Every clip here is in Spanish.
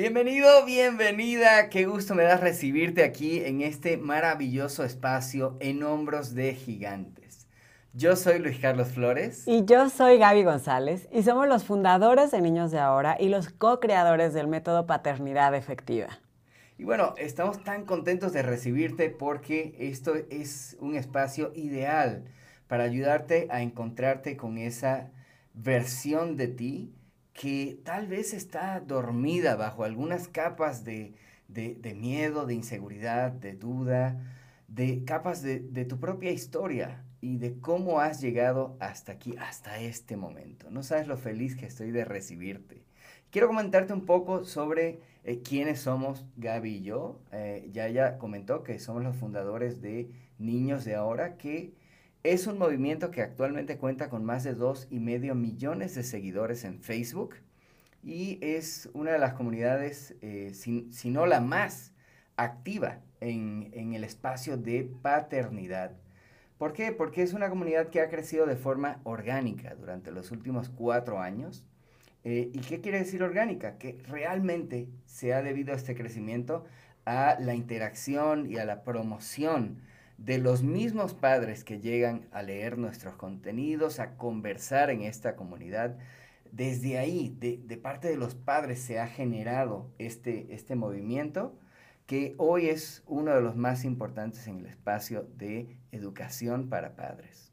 Bienvenido, bienvenida. Qué gusto me da recibirte aquí en este maravilloso espacio en Hombros de Gigantes. Yo soy Luis Carlos Flores. Y yo soy Gaby González y somos los fundadores de Niños de Ahora y los co-creadores del método Paternidad Efectiva. Y bueno, estamos tan contentos de recibirte porque esto es un espacio ideal para ayudarte a encontrarte con esa versión de ti que tal vez está dormida bajo algunas capas de, miedo, de inseguridad, de duda, de capas de, de, tu propia historia y de cómo has llegado hasta aquí, hasta este momento. No sabes lo feliz que estoy de recibirte. Quiero comentarte un poco sobre eh, quiénes somos Gaby y yo. Eh, ya ella comentó que somos los fundadores de Niños de Ahora, que es un movimiento que actualmente cuenta con más de dos y medio millones de seguidores en Facebook y es una de las comunidades, eh, si, no la más activa en, el espacio de paternidad. ¿Por qué? Porque es una comunidad que ha crecido de forma orgánica durante los últimos cuatro años. Eh, ¿Y qué quiere decir orgánica? Que realmente se ha debido a este crecimiento a la interacción y a la promoción de los mismos padres que llegan a leer nuestros contenidos, a conversar en esta comunidad. Desde ahí, de, parte de los padres, se ha generado este, este movimiento que hoy es uno de los más importantes en el espacio de educación para padres.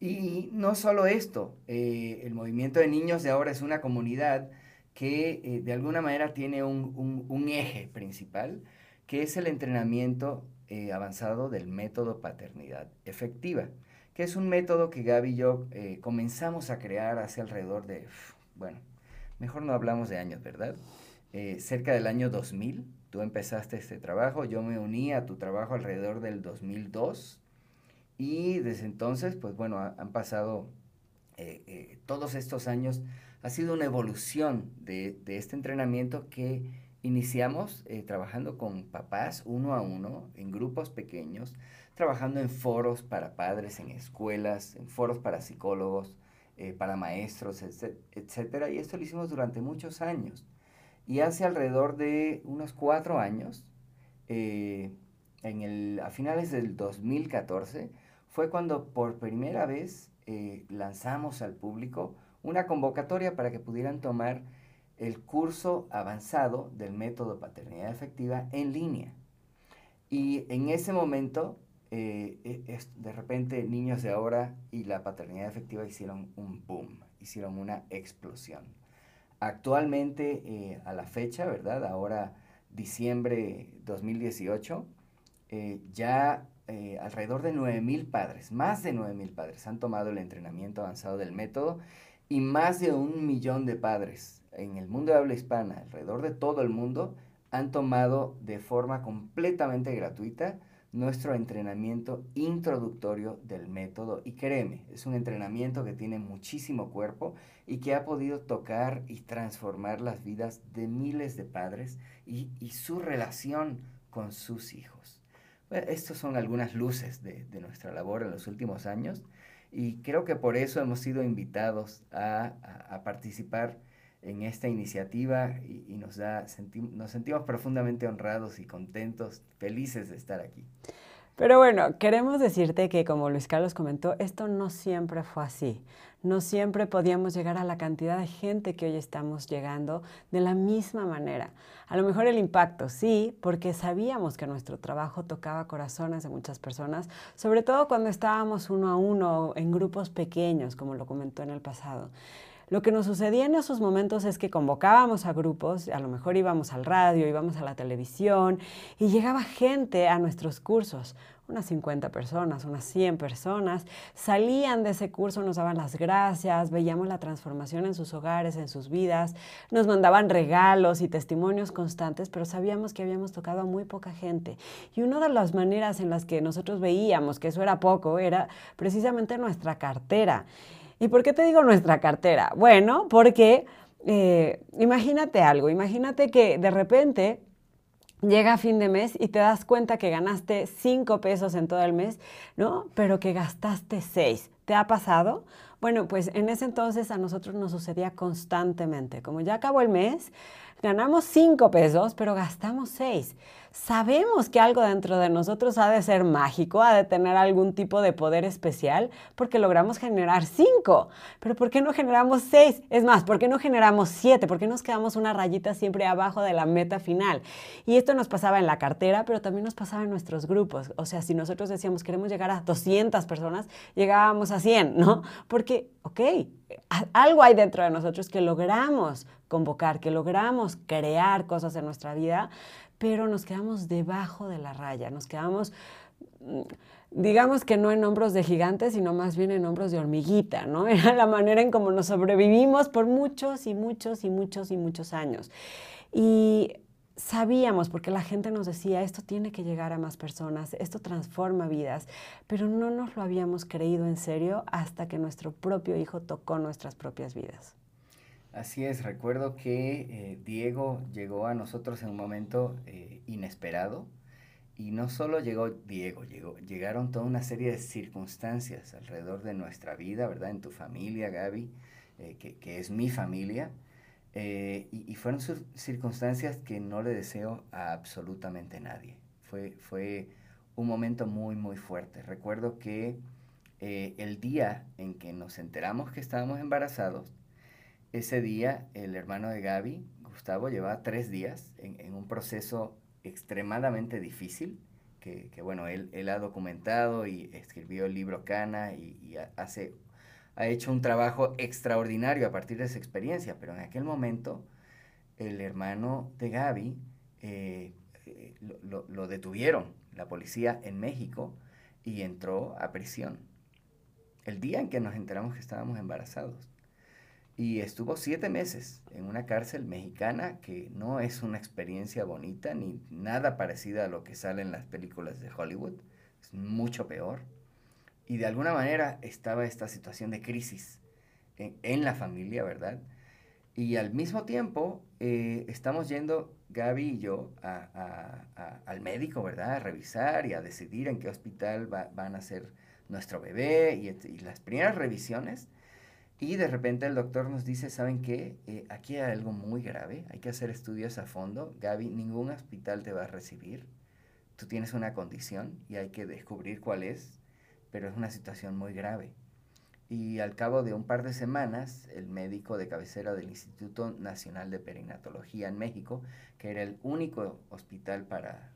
Y no solo esto, eh, el movimiento de niños de ahora es una comunidad que eh, de alguna manera tiene un, un eje principal, que es el entrenamiento eh, avanzado del método paternidad efectiva, que es un método que Gaby y yo eh, comenzamos a crear hace alrededor de, bueno, mejor no hablamos de años, ¿verdad? Eh, cerca del año 2000, tú empezaste este trabajo, yo me uní a tu trabajo alrededor del 2002 y desde entonces, pues bueno, han pasado todos estos años, ha sido una evolución de, de este entrenamiento que Iniciamos eh, trabajando con papás uno a uno, en grupos pequeños, trabajando en foros para padres, en escuelas, en foros para psicólogos, eh, para maestros, etc. Y esto lo hicimos durante muchos años. Y hace alrededor de unos cuatro años, eh, en el, a finales del 2014, fue cuando por primera vez lanzamos al público una convocatoria para que pudieran tomar el curso avanzado del método paternidad efectiva en línea. Y en ese momento, eh, e, de repente, niños de ahora y la paternidad efectiva hicieron un boom, hicieron una explosión. Actualmente, eh, a la fecha, ¿verdad? Ahora, diciembre 2018, eh, ya alrededor de 9.000 padres, más de 9.000 padres han tomado el entrenamiento avanzado del método y más de un millón de padres en el mundo de habla hispana, alrededor de todo el mundo, han tomado de forma completamente gratuita nuestro entrenamiento introductorio del método. Y créeme, es un entrenamiento que tiene muchísimo cuerpo y que ha podido tocar y transformar las vidas de miles de padres y, su relación con sus hijos. Bueno, estas son algunas luces de, nuestra labor en los últimos años y creo que por eso hemos sido invitados a, a participar en esta iniciativa y, nos, da, nos sentimos profundamente honrados y contentos, felices de estar aquí. Pero bueno, queremos decirte que como Luis Carlos comentó, esto no siempre fue así. No siempre podíamos llegar a la cantidad de gente que hoy estamos llegando de la misma manera. A lo mejor el impacto sí, porque sabíamos que nuestro trabajo tocaba corazones de muchas personas, sobre todo cuando estábamos uno a uno en grupos pequeños, como lo comentó en el pasado. Lo que nos sucedía en esos momentos es que convocábamos a grupos, a lo mejor íbamos al radio, íbamos a la televisión y llegaba gente a nuestros cursos, unas 50 personas, unas 100 personas, salían de ese curso, nos daban las gracias, veíamos la transformación en sus hogares, en sus vidas, nos mandaban regalos y testimonios constantes, pero sabíamos que habíamos tocado a muy poca gente. Y una de las maneras en las que nosotros veíamos que eso era poco era precisamente nuestra cartera. ¿Y por qué te digo nuestra cartera? Bueno, porque eh, imagínate algo, imagínate que de repente llega fin de mes y te das cuenta que ganaste cinco pesos en todo el mes, ¿no? Pero que gastaste seis. ¿Te ha pasado? Bueno, pues en ese entonces a nosotros nos sucedía constantemente. Como ya acabó el mes, ganamos cinco pesos, pero gastamos seis sabemos que algo dentro de nosotros ha de ser mágico, ha de tener algún tipo de poder especial, porque logramos generar cinco. Pero ¿por qué no generamos seis? Es más, ¿por qué no generamos siete? ¿Por qué nos quedamos una rayita siempre abajo de la meta final? Y esto nos pasaba en la cartera, pero también nos pasaba en nuestros grupos. O sea, si nosotros decíamos queremos llegar a 200 personas, llegábamos a 100, ¿no? Porque, ok, algo hay dentro de nosotros que logramos convocar, que logramos crear cosas en nuestra vida, pero nos quedamos debajo de la raya, nos quedamos, mm, digamos que no en hombros de gigantes, sino más bien en hombros de hormiguita, ¿no? Era la manera en cómo nos sobrevivimos por muchos y muchos y muchos y muchos años. Y sabíamos, porque la gente nos decía, esto tiene que llegar a más personas, esto transforma vidas, pero no nos lo habíamos creído en serio hasta que nuestro propio hijo tocó nuestras propias vidas. Así es, recuerdo que eh, Diego llegó a nosotros en un momento eh, inesperado y no solo llegó Diego, llegaron toda una serie de circunstancias alrededor de nuestra vida, ¿verdad? En tu familia, Gaby, eh, que, que, es mi familia, y, y, fueron circunstancias que no le deseo a absolutamente nadie. Fue, fue un momento muy, muy fuerte. Recuerdo que el día en que nos enteramos que estábamos embarazados, ese día, el hermano de Gaby, Gustavo, llevaba tres días en, un proceso extremadamente difícil, que, bueno, él, él, ha documentado y escribió el libro Cana y, hace, ha hecho un trabajo extraordinario a partir de esa experiencia, pero en aquel momento el hermano de Gaby eh, eh, lo, lo detuvieron, la policía en México, y entró a prisión. El día en que nos enteramos que estábamos embarazados y estuvo siete meses en una cárcel mexicana que no es una experiencia bonita ni nada parecida a lo que sale en las películas de Hollywood, es mucho peor. Y de alguna manera estaba esta situación de crisis en, la familia, ¿verdad? Y al mismo tiempo eh, estamos yendo, Gaby y yo, al médico, ¿verdad? A revisar y a decidir en qué hospital van a ser nuestro bebé y, y las primeras revisiones y de repente el doctor nos dice, ¿saben qué? Eh, aquí hay algo muy grave, hay que hacer estudios a fondo. Gaby, ningún hospital te va a recibir. Tú tienes una condición y hay que descubrir cuál es, pero es una situación muy grave. Y al cabo de un par de semanas, el médico de cabecera del Instituto Nacional de Perinatología en México, que era el único hospital para,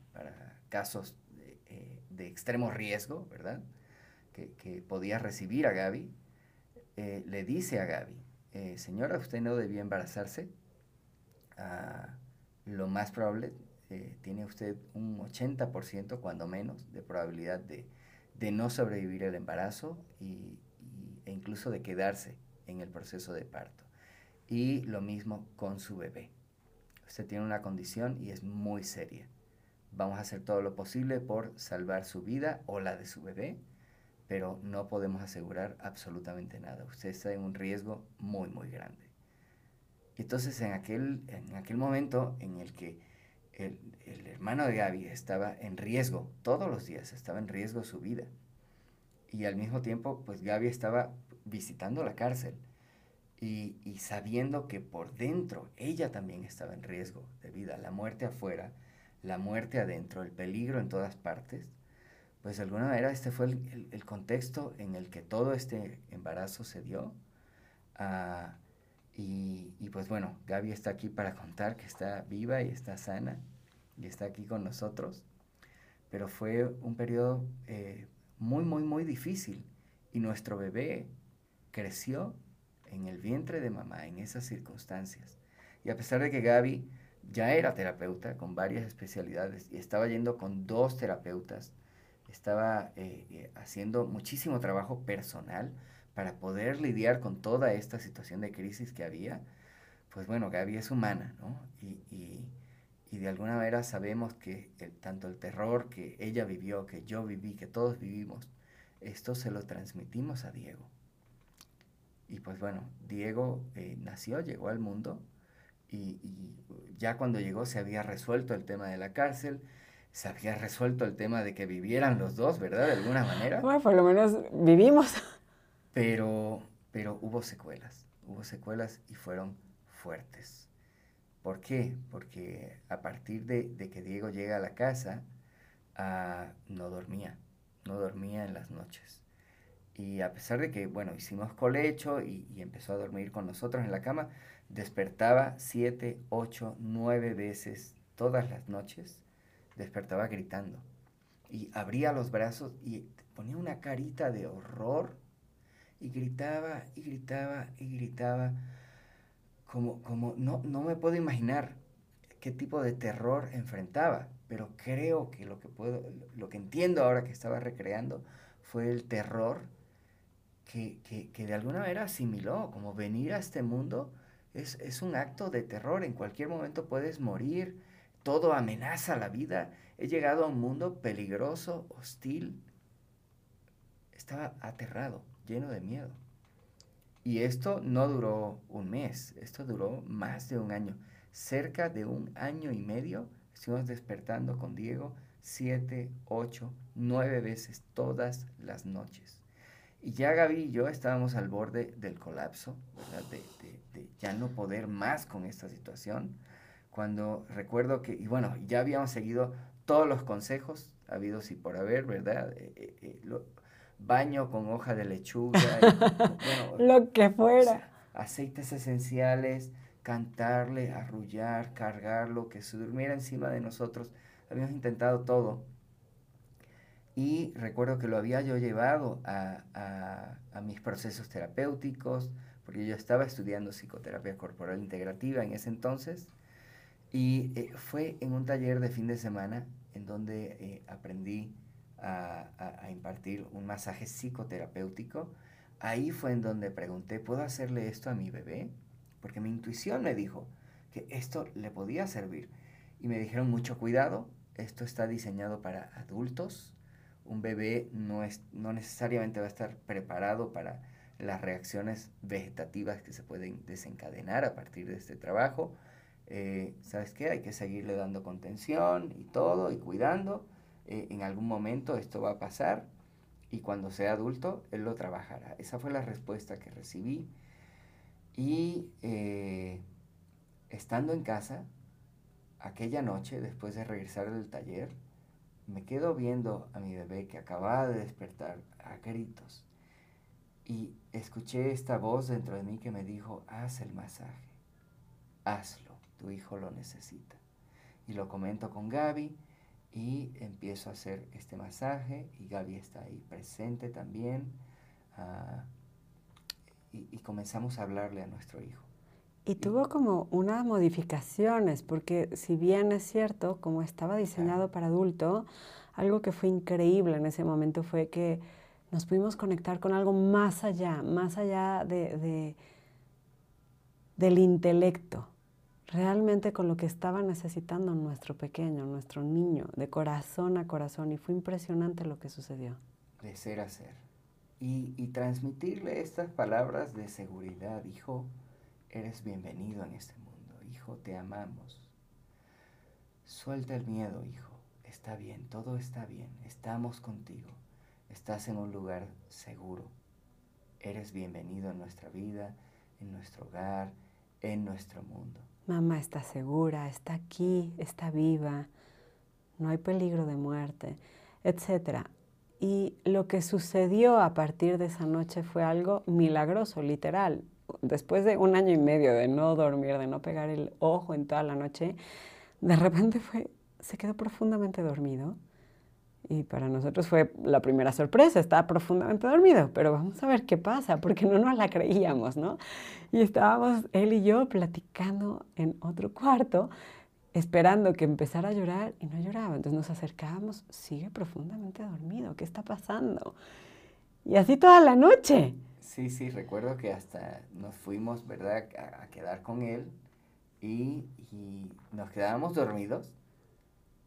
casos de, eh, de, extremo riesgo, ¿verdad? Que, que podía recibir a Gaby, eh, le dice a Gaby, eh, señora, usted no debía embarazarse. Ah, lo más probable, eh, tiene usted un 80% cuando menos de probabilidad de, no sobrevivir el embarazo y, e incluso de quedarse en el proceso de parto. Y lo mismo con su bebé. Usted tiene una condición y es muy seria. Vamos a hacer todo lo posible por salvar su vida o la de su bebé pero no podemos asegurar absolutamente nada. Usted está en un riesgo muy, muy grande. Entonces, en aquel, en aquel momento en el que el, el, hermano de Gaby estaba en riesgo, todos los días estaba en riesgo su vida. Y al mismo tiempo, pues Gaby estaba visitando la cárcel y, y sabiendo que por dentro ella también estaba en riesgo de vida, la muerte afuera, la muerte adentro, el peligro en todas partes pues de alguna manera este fue el, contexto en el que todo este embarazo se dio. Ah, y, pues bueno, Gaby está aquí para contar que está viva y está sana y está aquí con nosotros. Pero fue un periodo eh, muy, muy, muy difícil. Y nuestro bebé creció en el vientre de mamá en esas circunstancias. Y a pesar de que Gaby ya era terapeuta con varias especialidades y estaba yendo con dos terapeutas, estaba eh, eh, haciendo muchísimo trabajo personal para poder lidiar con toda esta situación de crisis que había, pues bueno, Gaby es humana, ¿no? Y, y, y de alguna manera sabemos que tanto el terror que ella vivió, que yo viví, que todos vivimos, esto se lo transmitimos a Diego. Y pues bueno, Diego eh, nació, llegó al mundo y, ya cuando llegó se había resuelto el tema de la cárcel, se había resuelto el tema de que vivieran los dos, ¿verdad? De alguna manera. Bueno, por lo menos vivimos. Pero, pero hubo secuelas, hubo secuelas y fueron fuertes. ¿Por qué? Porque a partir de, que Diego llega a la casa, ah, no dormía, no dormía en las noches. Y a pesar de que, bueno, hicimos colecho y, y, empezó a dormir con nosotros en la cama, despertaba siete, ocho, nueve veces todas las noches, despertaba gritando. Y abría los brazos y ponía una carita de horror y gritaba y gritaba y gritaba, como, como no, no me puedo imaginar qué tipo de terror enfrentaba, pero creo que lo que puedo, lo que entiendo ahora que estaba recreando fue el terror que, de alguna manera asimiló, como venir a este mundo es, es un acto de terror, en cualquier momento puedes morir, todo amenaza la vida, he llegado a un mundo peligroso, hostil, estaba aterrado lleno de miedo. Y esto no duró un mes, esto duró más de un año. Cerca de un año y medio estuvimos despertando con Diego siete, ocho, nueve veces todas las noches. Y ya Gaby y yo estábamos al borde del colapso, de, ya no poder más con esta situación. Cuando recuerdo que, y bueno, ya habíamos seguido todos los consejos habidos y por haber, ¿verdad? Eh, eh, eh, baño con hoja de lechuga, lo que fuera. Aceites esenciales, cantarle, arrullar, cargarlo, que se durmiera encima de nosotros. Habíamos intentado todo. Y recuerdo que lo había yo llevado a, a, mis procesos terapéuticos, porque yo estaba estudiando psicoterapia corporal integrativa en ese entonces. Y eh, fue en un taller de fin de semana en donde eh, aprendí a, impartir un masaje psicoterapéutico, ahí fue en donde pregunté, ¿puedo hacerle esto a mi bebé? Porque mi intuición me dijo que esto le podía servir. Y me dijeron, mucho cuidado, esto está diseñado para adultos. Un bebé no, es, no necesariamente va a estar preparado para las reacciones vegetativas que se pueden desencadenar a partir de este trabajo. Eh, ¿Sabes qué? Hay que seguirle dando contención y todo y cuidando eh, en algún momento esto va a pasar y cuando sea adulto él lo trabajará. Esa fue la respuesta que recibí. Y eh, estando en casa, aquella noche, después de regresar del taller, me quedo viendo a mi bebé que acababa de despertar a gritos. Y escuché esta voz dentro de mí que me dijo, haz el masaje, hazlo, tu hijo lo necesita. Y lo comento con Gaby y empiezo a hacer este masaje y Gaby está ahí presente también ah, y, comenzamos a hablarle a nuestro hijo. Y, tuvo como unas modificaciones, porque si bien es cierto, como estaba diseñado para adulto, algo que fue increíble en ese momento fue que nos pudimos conectar con algo más allá, más allá de, del intelecto realmente con lo que estaba necesitando nuestro pequeño, nuestro niño, de corazón a corazón. Y fue impresionante lo que sucedió. De ser a ser. Y, y transmitirle estas palabras de seguridad. Hijo, eres bienvenido en este mundo. Hijo, te amamos. Suelta el miedo, hijo. Está bien, todo está bien. Estamos contigo. Estás en un lugar seguro. Eres bienvenido en nuestra vida, en nuestro hogar, en nuestro mundo. Mamá está segura, está aquí, está viva, no hay peligro de muerte, etc. Y lo que sucedió a partir de esa noche fue algo milagroso, literal. Después de un año y medio de no dormir, de no pegar el ojo en toda la noche, de repente fue, se quedó profundamente dormido. Y para nosotros fue la primera sorpresa, estaba profundamente dormido, pero vamos a ver qué pasa, porque no nos la creíamos, ¿no? Y estábamos él y yo platicando en otro cuarto, esperando que empezara a llorar y no lloraba. Entonces nos acercábamos, sigue profundamente dormido, ¿qué está pasando? Y así toda la noche. Sí, sí, recuerdo que hasta nos fuimos, ¿verdad?, a, quedar con él y, nos quedábamos dormidos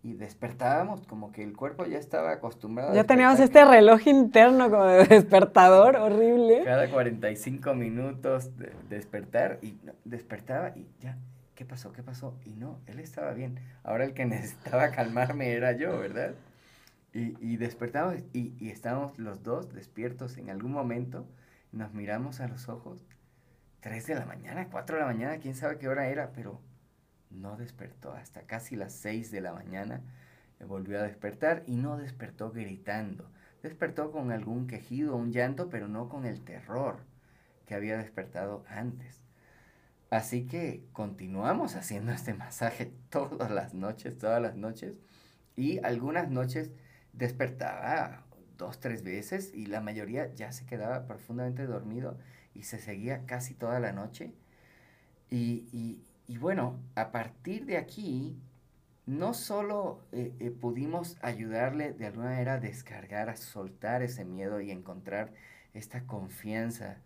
y despertábamos, como que el cuerpo ya estaba acostumbrado. Ya teníamos este reloj interno como de despertador horrible. Cada 45 minutos de despertar y despertaba y ya, ¿qué pasó? ¿Qué pasó? Y no, él estaba bien. Ahora el que necesitaba calmarme era yo, ¿verdad? Y, y despertamos y, y estábamos los dos despiertos en algún momento, nos miramos a los ojos, 3 de la mañana, 4 de la mañana, quién sabe qué hora era, pero no despertó hasta casi las 6 de la mañana. Volvió a despertar y no despertó gritando. Despertó con algún quejido, un llanto, pero no con el terror que había despertado antes. Así que continuamos haciendo este masaje todas las noches, todas las noches. Y algunas noches despertaba dos, tres veces y la mayoría ya se quedaba profundamente dormido y se seguía casi toda la noche. Y, y bueno, a partir de aquí, no solo eh, eh, pudimos ayudarle de alguna manera a descargar, a soltar ese miedo y encontrar esta confianza,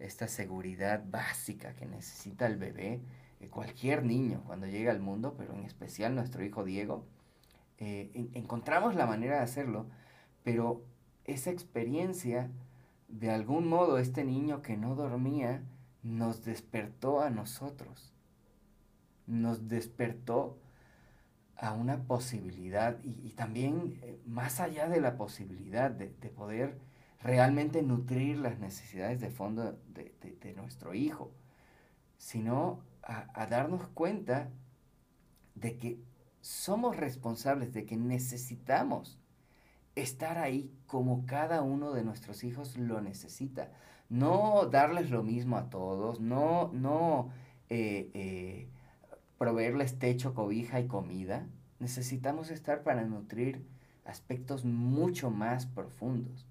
esta seguridad básica que necesita el bebé, eh, cualquier niño cuando llega al mundo, pero en especial nuestro hijo Diego, encontramos la manera de hacerlo, pero esa experiencia, de algún modo, este niño que no dormía, nos despertó a nosotros nos despertó a una posibilidad y, también eh, más allá de la posibilidad de, poder realmente nutrir las necesidades de fondo de, nuestro hijo, sino a, a, darnos cuenta de que somos responsables, de que necesitamos estar ahí como cada uno de nuestros hijos lo necesita. No darles lo mismo a todos, no, no eh, eh, proveerles techo, cobija y comida, necesitamos estar para nutrir aspectos mucho más profundos.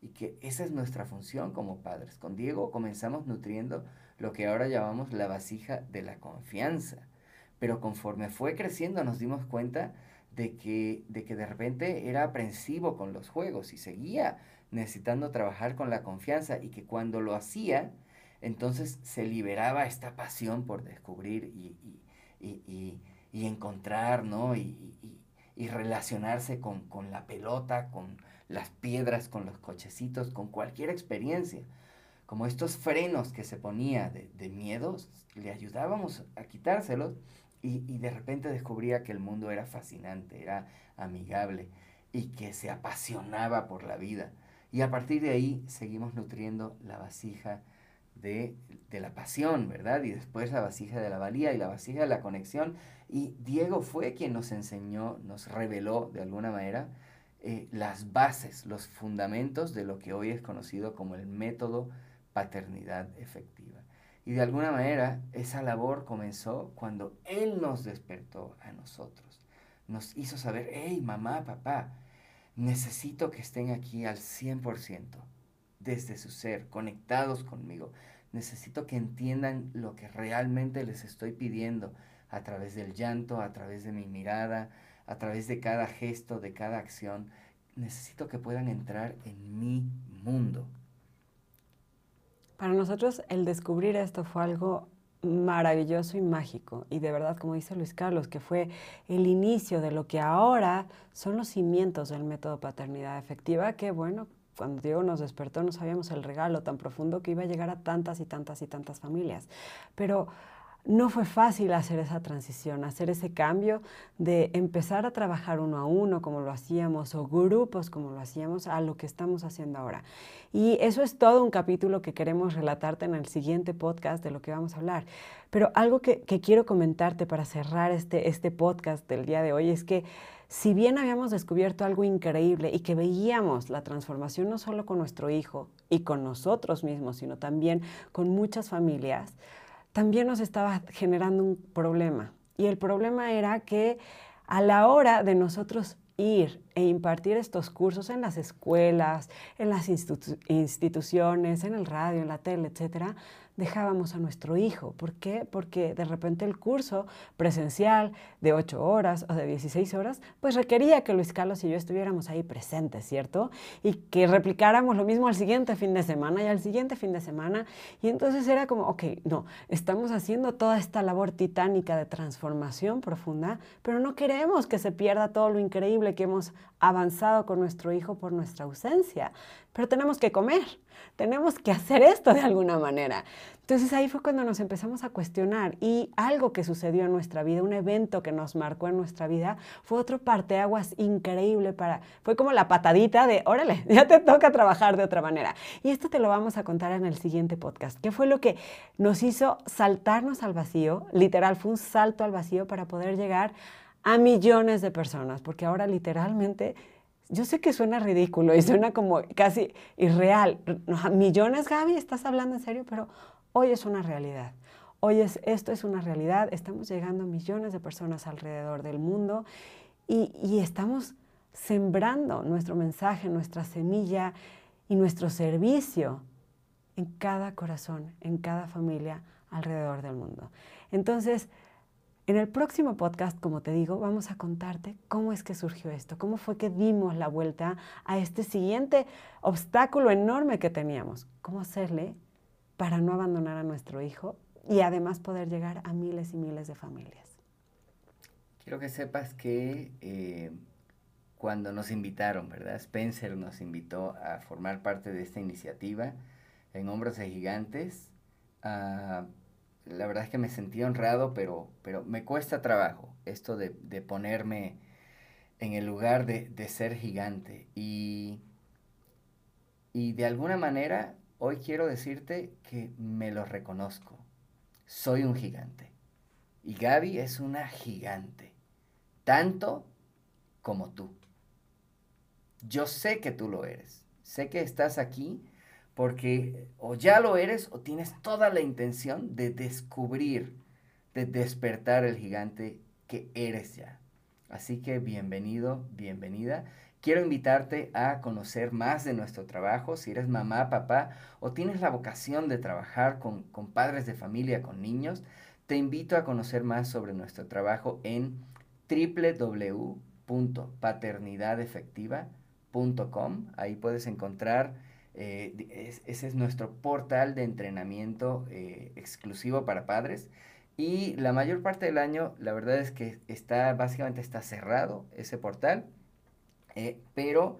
Y que esa es nuestra función como padres. Con Diego comenzamos nutriendo lo que ahora llamamos la vasija de la confianza. Pero conforme fue creciendo nos dimos cuenta de que de, que de repente era aprensivo con los juegos y seguía necesitando trabajar con la confianza y que cuando lo hacía, entonces se liberaba esta pasión por descubrir y, y, encontrar, ¿no? Y, relacionarse con, la pelota, con las piedras, con los cochecitos, con cualquier experiencia. Como estos frenos que se ponía de, de miedos, le ayudábamos a quitárselos y, y, de repente descubría que el mundo era fascinante, era amigable y que se apasionaba por la vida. Y a partir de ahí seguimos nutriendo la vasija de, la pasión, ¿verdad? Y después la vasija de la valía y la vasija de la conexión. Y Diego fue quien nos enseñó, nos reveló de alguna manera eh, las bases, los fundamentos de lo que hoy es conocido como el método paternidad efectiva. Y de alguna manera esa labor comenzó cuando Él nos despertó a nosotros. Nos hizo saber, hey, mamá, papá, necesito que estén aquí al 100% desde su ser, conectados conmigo. Necesito que entiendan lo que realmente les estoy pidiendo a través del llanto, a través de mi mirada, a través de cada gesto, de cada acción. Necesito que puedan entrar en mi mundo. Para nosotros el descubrir esto fue algo maravilloso y mágico. Y de verdad, como dice Luis Carlos, que fue el inicio de lo que ahora son los cimientos del método paternidad efectiva, que bueno, cuando Diego nos despertó no sabíamos el regalo tan profundo que iba a llegar a tantas y tantas y tantas familias. Pero no fue fácil hacer esa transición, hacer ese cambio de empezar a trabajar uno a uno como lo hacíamos o grupos como lo hacíamos a lo que estamos haciendo ahora. Y eso es todo un capítulo que queremos relatarte en el siguiente podcast de lo que vamos a hablar. Pero algo que, que quiero comentarte para cerrar este, este podcast del día de hoy es que si bien habíamos descubierto algo increíble y que veíamos la transformación no solo con nuestro hijo y con nosotros mismos, sino también con muchas familias, también nos estaba generando un problema. Y el problema era que a la hora de nosotros ir e impartir estos cursos en las escuelas, en las instituciones, en el radio, en la tele, etcétera, dejábamos a nuestro hijo. ¿Por qué? Porque de repente el curso presencial de 8 horas o de 16 horas, pues requería que Luis Carlos y yo estuviéramos ahí presentes, ¿cierto? Y que replicáramos lo mismo al siguiente fin de semana y al siguiente fin de semana. Y entonces era como, ok, no, estamos haciendo toda esta labor titánica de transformación profunda, pero no queremos que se pierda todo lo increíble que hemos avanzado con nuestro hijo por nuestra ausencia. Pero tenemos que comer, tenemos que hacer esto de alguna manera. Entonces ahí fue cuando nos empezamos a cuestionar y algo que sucedió en nuestra vida, un evento que nos marcó en nuestra vida, fue otro parteaguas increíble para, fue como la patadita de, órale, ya te toca trabajar de otra manera. Y esto te lo vamos a contar en el siguiente podcast, que fue lo que nos hizo saltarnos al vacío, literal, fue un salto al vacío para poder llegar a millones de personas, porque ahora literalmente yo sé que suena ridículo y suena como casi irreal. Millones, Gaby, estás hablando en serio, pero hoy es una realidad. Hoy es, esto es una realidad. Estamos llegando a millones de personas alrededor del mundo y, y estamos sembrando nuestro mensaje, nuestra semilla y nuestro servicio en cada corazón, en cada familia alrededor del mundo. Entonces, en el próximo podcast, como te digo, vamos a contarte cómo es que surgió esto, cómo fue que dimos la vuelta a este siguiente obstáculo enorme que teníamos, cómo hacerle para no abandonar a nuestro hijo y además poder llegar a miles y miles de familias. Quiero que sepas que eh, cuando nos invitaron, ¿verdad? Spencer nos invitó a formar parte de esta iniciativa en Hombros de Gigantes. Uh, la verdad es que me sentí honrado, pero, pero me cuesta trabajo esto de, ponerme en el lugar de, ser gigante. Y, y de alguna manera, hoy quiero decirte que me lo reconozco. Soy un gigante. Y Gaby es una gigante. Tanto como tú. Yo sé que tú lo eres. Sé que estás aquí porque o ya lo eres o tienes toda la intención de descubrir, de despertar el gigante que eres ya. Así que bienvenido, bienvenida. Quiero invitarte a conocer más de nuestro trabajo. Si eres mamá, papá o tienes la vocación de trabajar con, con padres de familia, con niños, te invito a conocer más sobre nuestro trabajo en www.paternidadefectiva.com. Ahí puedes encontrar eh, ese es nuestro portal de entrenamiento eh, exclusivo para padres. Y la mayor parte del año, la verdad es que está, básicamente está cerrado ese portal. Eh, pero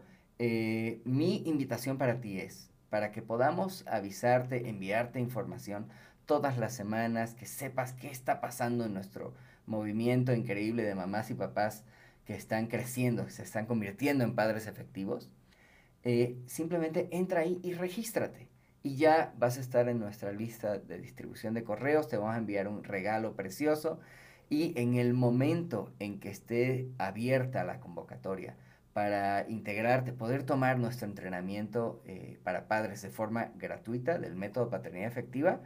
mi invitación para ti es, para que podamos avisarte, enviarte información todas las semanas, que sepas qué está pasando en nuestro movimiento increíble de mamás y papás que están creciendo, se están convirtiendo en padres efectivos. Eh, simplemente entra ahí y regístrate. Y ya vas a estar en nuestra lista de distribución de correos, te vamos a enviar un regalo precioso y en el momento en que esté abierta la convocatoria para integrarte, poder tomar nuestro entrenamiento eh, para padres de forma gratuita del método paternidad efectiva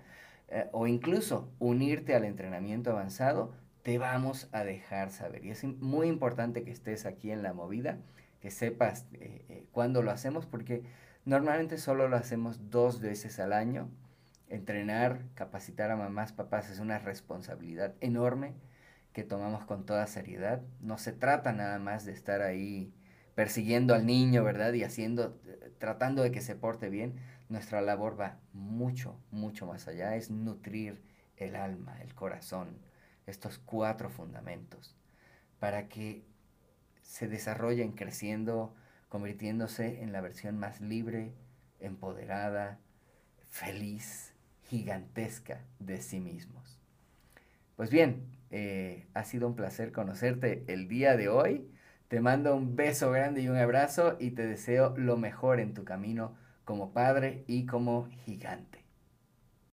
eh, o incluso unirte al entrenamiento avanzado, te vamos a dejar saber. Y es muy importante que estés aquí en la movida que sepas eh, eh, cuándo lo hacemos, porque normalmente solo lo hacemos dos veces al año. Entrenar, capacitar a mamás, papás es una responsabilidad enorme que tomamos con toda seriedad. No se trata nada más de estar ahí persiguiendo al niño, ¿verdad? Y haciendo, tratando de que se porte bien. Nuestra labor va mucho, mucho más allá. Es nutrir el alma, el corazón, estos cuatro fundamentos, para que se desarrollen creciendo, convirtiéndose en la versión más libre, empoderada, feliz, gigantesca de sí mismos. Pues bien, eh, ha sido un placer conocerte el día de hoy. Te mando un beso grande y un abrazo y te deseo lo mejor en tu camino como padre y como gigante.